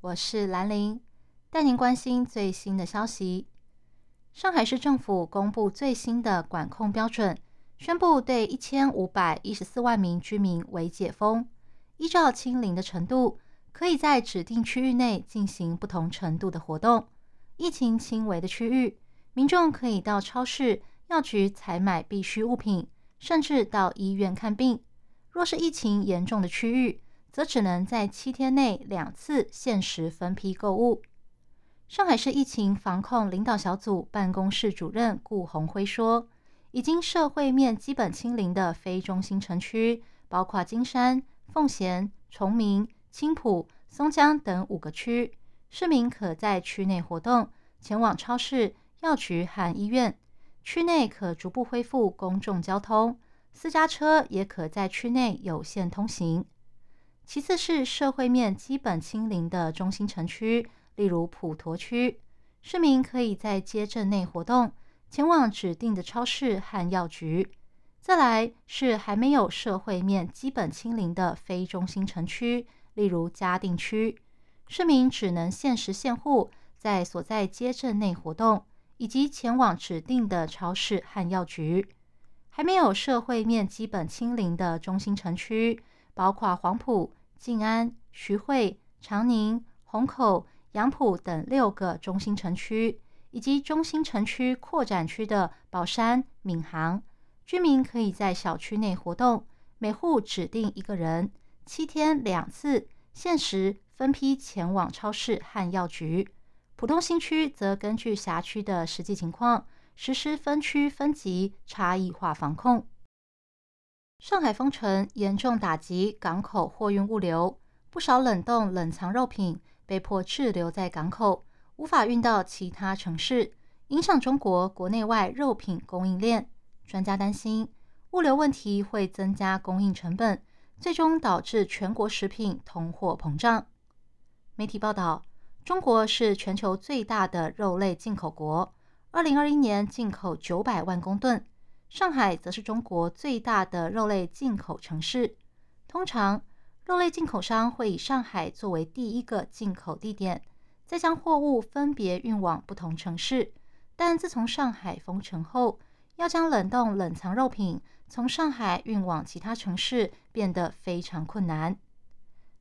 我是兰玲，带您关心最新的消息。上海市政府公布最新的管控标准，宣布对一千五百一十四万名居民为解封，依照清零的程度。可以在指定区域内进行不同程度的活动。疫情轻微的区域，民众可以到超市、药局采买必需物品，甚至到医院看病。若是疫情严重的区域，则只能在七天内两次限时分批购物。上海市疫情防控领导小组办公室主任顾宏辉说：“已经社会面基本清零的非中心城区，包括金山、奉贤、崇明。”青浦、松江等五个区，市民可在区内活动，前往超市、药局和医院。区内可逐步恢复公众交通，私家车也可在区内有限通行。其次是社会面基本清零的中心城区，例如普陀区，市民可以在街镇内活动，前往指定的超市和药局。再来是还没有社会面基本清零的非中心城区。例如嘉定区，市民只能限时限户在所在街镇内活动，以及前往指定的超市和药局。还没有社会面基本清零的中心城区，包括黄埔、静安、徐汇、长宁、虹口、杨浦等六个中心城区，以及中心城区扩展区的宝山、闵行，居民可以在小区内活动，每户指定一个人。七天两次限时分批前往超市和药局，浦东新区则根据辖区的实际情况实施分区分级差异化防控。上海封城严重打击港口货运物流，不少冷冻冷藏肉品被迫滞留在港口，无法运到其他城市，影响中国国内外肉品供应链。专家担心，物流问题会增加供应成本。最终导致全国食品通货膨胀。媒体报道，中国是全球最大的肉类进口国，二零二一年进口九百万公吨。上海则是中国最大的肉类进口城市。通常，肉类进口商会以上海作为第一个进口地点，再将货物分别运往不同城市。但自从上海封城后，要将冷冻冷藏肉品从上海运往其他城市变得非常困难。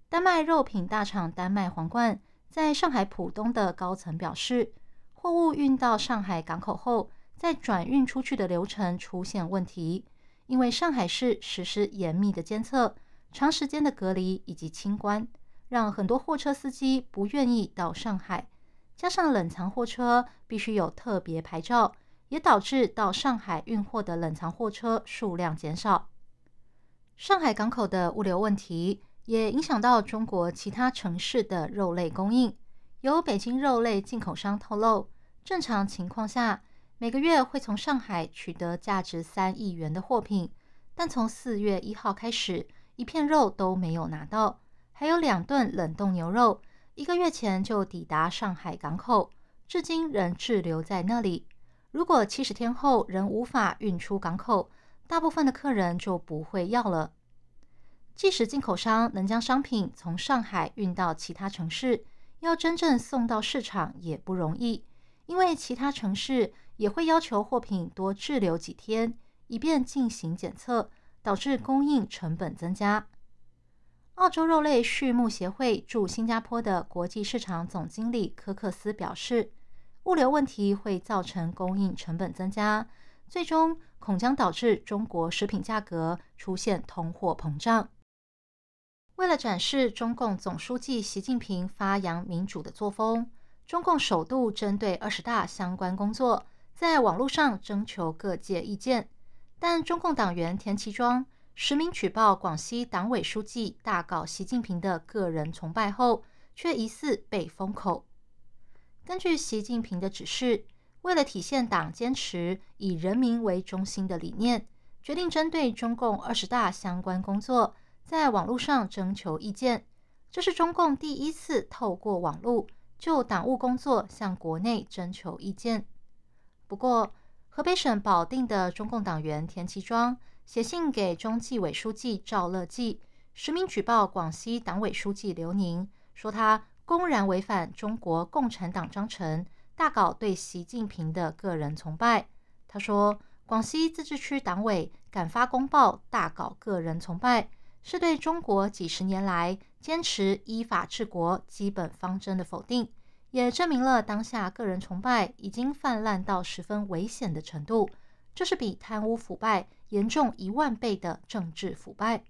丹麦肉品大厂丹麦皇冠在上海浦东的高层表示，货物运到上海港口后，在转运出去的流程出现问题，因为上海市实施严密的监测、长时间的隔离以及清关，让很多货车司机不愿意到上海。加上冷藏货车必须有特别牌照。也导致到上海运货的冷藏货车数量减少。上海港口的物流问题也影响到中国其他城市的肉类供应。有北京肉类进口商透露，正常情况下每个月会从上海取得价值三亿元的货品，但从四月一号开始，一片肉都没有拿到。还有两吨冷冻牛肉，一个月前就抵达上海港口，至今仍滞留在那里。如果七十天后仍无法运出港口，大部分的客人就不会要了。即使进口商能将商品从上海运到其他城市，要真正送到市场也不容易，因为其他城市也会要求货品多滞留几天，以便进行检测，导致供应成本增加。澳洲肉类畜牧协会驻新加坡的国际市场总经理科克斯表示。物流问题会造成供应成本增加，最终恐将导致中国食品价格出现通货膨胀。为了展示中共总书记习近平发扬民主的作风，中共首度针对二十大相关工作在网络上征求各界意见。但中共党员田其庄实名举报广西党委书记大搞习近平的个人崇拜后，却疑似被封口。根据习近平的指示，为了体现党坚持以人民为中心的理念，决定针对中共二十大相关工作，在网络上征求意见。这是中共第一次透过网络就党务工作向国内征求意见。不过，河北省保定的中共党员田其庄写信给中纪委书记赵乐际，实名举报广西党委书记刘宁，说他公然违反中国共产党章程，大搞对习近平的个人崇拜。他说，广西自治区党委敢发公报，大搞个人崇拜，是对中国几十年来坚持依法治国基本方针的否定。也证明了当下个人崇拜已经泛滥到十分危险的程度，这是比贪污腐败严重一万倍的政治腐败。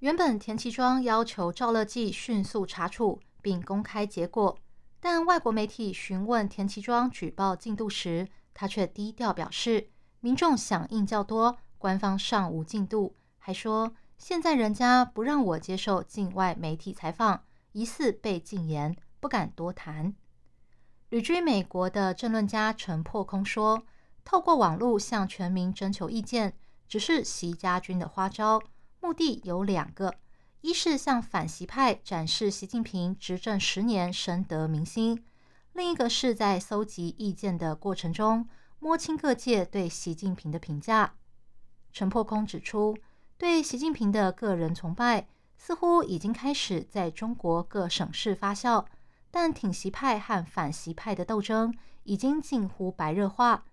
原本田其庄要求赵乐际迅速查处并公开结果，但外国媒体询问田其庄举报进度时，他却低调表示民众响应较多，官方尚无进度，还说现在人家不让我接受境外媒体采访，疑似被禁言。不敢多谈。旅居美国的政论家陈破空说：“透过网络向全民征求意见，只是习家军的花招，目的有两个：一是向反习派展示习近平执政十年深得民心；另一个是在搜集意见的过程中，摸清各界对习近平的评价。”陈破空指出，对习近平的个人崇拜似乎已经开始在中国各省市发酵。但挺习派和反习派的斗争已经近乎白热化，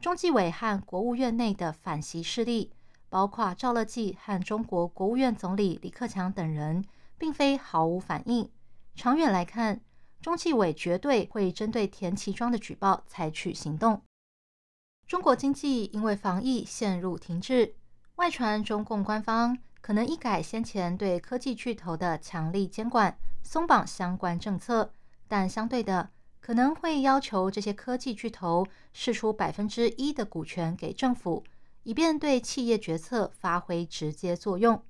中纪委和国务院内的反习势力，包括赵乐际和中国国务院总理李克强等人，并非毫无反应。长远来看，中纪委绝对会针对田其庄的举报采取行动。中国经济因为防疫陷入停滞，外传中共官方可能一改先前对科技巨头的强力监管，松绑相关政策。但相对的，可能会要求这些科技巨头释出百分之一的股权给政府，以便对企业决策发挥直接作用。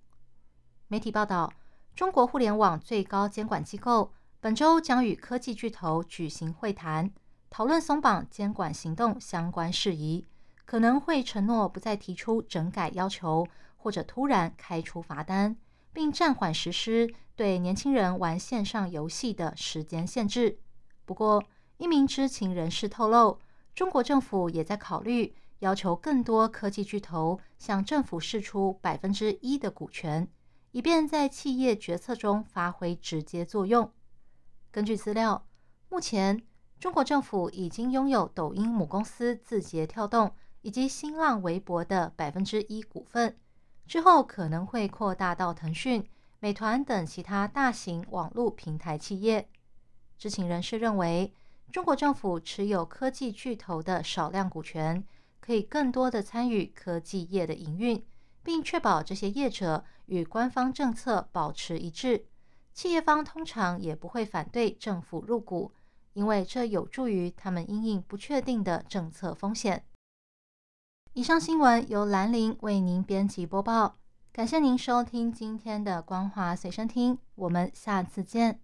媒体报道，中国互联网最高监管机构本周将与科技巨头举行会谈，讨论松绑监管行动相关事宜，可能会承诺不再提出整改要求，或者突然开出罚单。并暂缓实施对年轻人玩线上游戏的时间限制。不过，一名知情人士透露，中国政府也在考虑要求更多科技巨头向政府释出百分之一的股权，以便在企业决策中发挥直接作用。根据资料，目前中国政府已经拥有抖音母公司字节跳动以及新浪微博的百分之一股份。之后可能会扩大到腾讯、美团等其他大型网络平台企业。知情人士认为，中国政府持有科技巨头的少量股权，可以更多的参与科技业的营运，并确保这些业者与官方政策保持一致。企业方通常也不会反对政府入股，因为这有助于他们应应不确定的政策风险。以上新闻由兰陵为您编辑播报，感谢您收听今天的光华随身听，我们下次见。